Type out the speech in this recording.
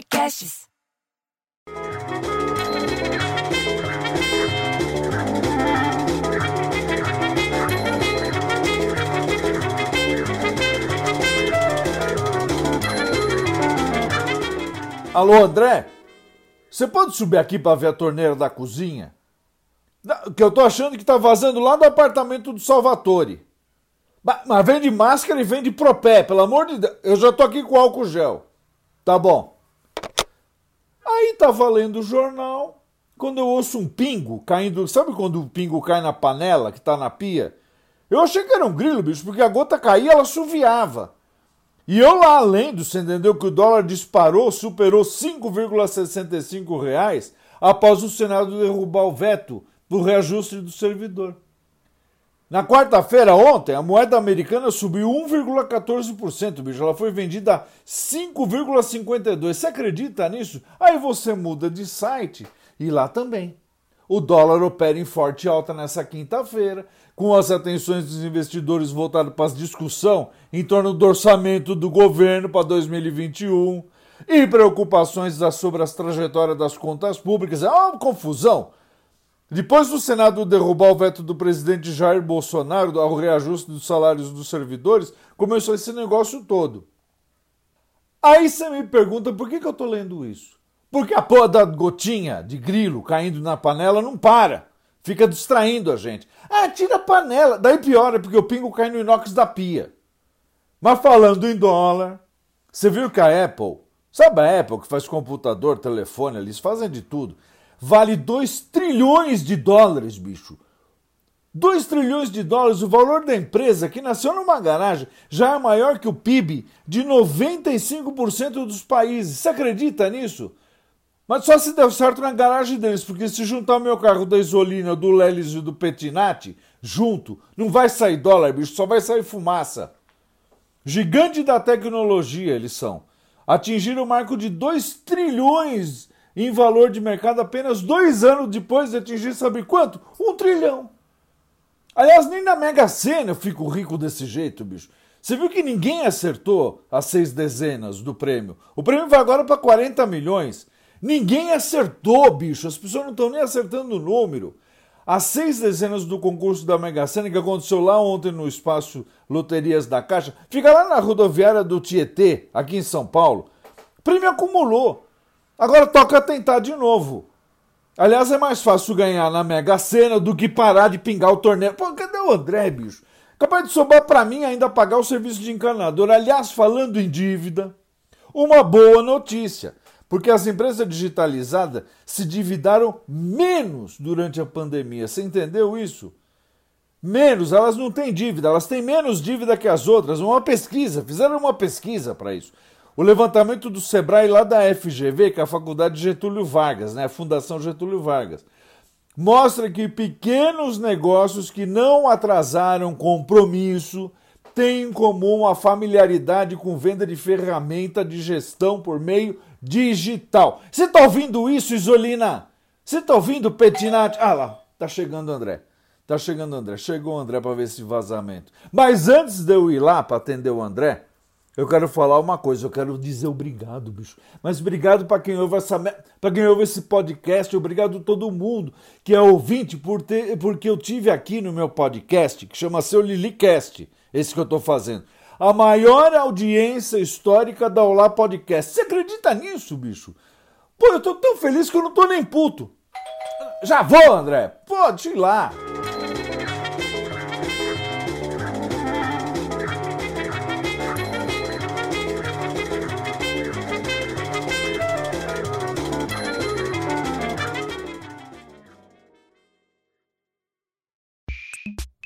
Podcasts. Alô, André? Você pode subir aqui para ver a torneira da cozinha? Que eu tô achando que tá vazando lá do apartamento do Salvatore. Mas vem de máscara e vem de propé, pelo amor de Deus. Eu já tô aqui com álcool gel. Tá bom. Aí tá valendo o jornal. Quando eu ouço um pingo caindo. Sabe quando o pingo cai na panela que tá na pia? Eu achei que era um grilo, bicho, porque a gota caía, ela suviava. E eu lá lendo, você entendeu que o dólar disparou, superou 5,65 reais após o Senado derrubar o veto do reajuste do servidor. Na quarta-feira, ontem, a moeda americana subiu 1,14%, bicho. Ela foi vendida a 5,52%. Você acredita nisso? Aí você muda de site e lá também. O dólar opera em forte alta nessa quinta-feira, com as atenções dos investidores voltadas para a discussão em torno do orçamento do governo para 2021 e preocupações sobre as trajetórias das contas públicas. É uma confusão. Depois do Senado derrubar o veto do presidente Jair Bolsonaro ao reajuste dos salários dos servidores, começou esse negócio todo. Aí você me pergunta por que, que eu estou lendo isso? Porque a porra da gotinha de grilo caindo na panela não para. Fica distraindo a gente. Ah, tira a panela. Daí piora, porque o pingo cai no inox da pia. Mas falando em dólar, você viu que a Apple, sabe a Apple que faz computador, telefone, eles fazem de tudo. Vale 2 trilhões de dólares, bicho. 2 trilhões de dólares, o valor da empresa que nasceu numa garagem já é maior que o PIB de 95% dos países. Você acredita nisso? Mas só se deu certo na garagem deles, porque se juntar o meu carro da Isolina, do Lelis e do Petinati, junto, não vai sair dólar, bicho, só vai sair fumaça. Gigante da tecnologia eles são. Atingiram o marco de 2 trilhões em valor de mercado apenas dois anos depois de atingir, sabe quanto? Um trilhão. Aliás, nem na Mega Sena eu fico rico desse jeito, bicho. Você viu que ninguém acertou as seis dezenas do prêmio? O prêmio vai agora para 40 milhões. Ninguém acertou, bicho. As pessoas não estão nem acertando o número. As seis dezenas do concurso da Mega Sena, que aconteceu lá ontem no espaço Loterias da Caixa, fica lá na rodoviária do Tietê, aqui em São Paulo. O prêmio acumulou. Agora toca tentar de novo. Aliás, é mais fácil ganhar na Mega Sena do que parar de pingar o torneio. Pô, cadê o André, bicho? Capaz de sobrar para mim ainda pagar o serviço de encanador. Aliás, falando em dívida, uma boa notícia porque as empresas digitalizadas se dividaram menos durante a pandemia. Você entendeu isso? Menos, elas não têm dívida, elas têm menos dívida que as outras. Uma pesquisa, fizeram uma pesquisa para isso. O levantamento do Sebrae lá da FGV, que é a Faculdade Getúlio Vargas, né, a Fundação Getúlio Vargas, mostra que pequenos negócios que não atrasaram compromisso têm em comum a familiaridade com venda de ferramenta de gestão por meio digital. Você está ouvindo isso, Isolina? Você está ouvindo, Petinati? Ah lá, tá chegando André. Tá chegando André. Chegou o André para ver esse vazamento. Mas antes de eu ir lá para atender o André, eu quero falar uma coisa, eu quero dizer obrigado, bicho. Mas obrigado para quem ouve essa para quem ouve esse podcast, obrigado a todo mundo que é ouvinte por ter, porque eu tive aqui no meu podcast, que chama Seu Lilicast, esse que eu estou fazendo a maior audiência histórica da Olá Podcast. Você acredita nisso, bicho? Pô, eu tô tão feliz que eu não tô nem puto. Já vou, André. Pode ir lá.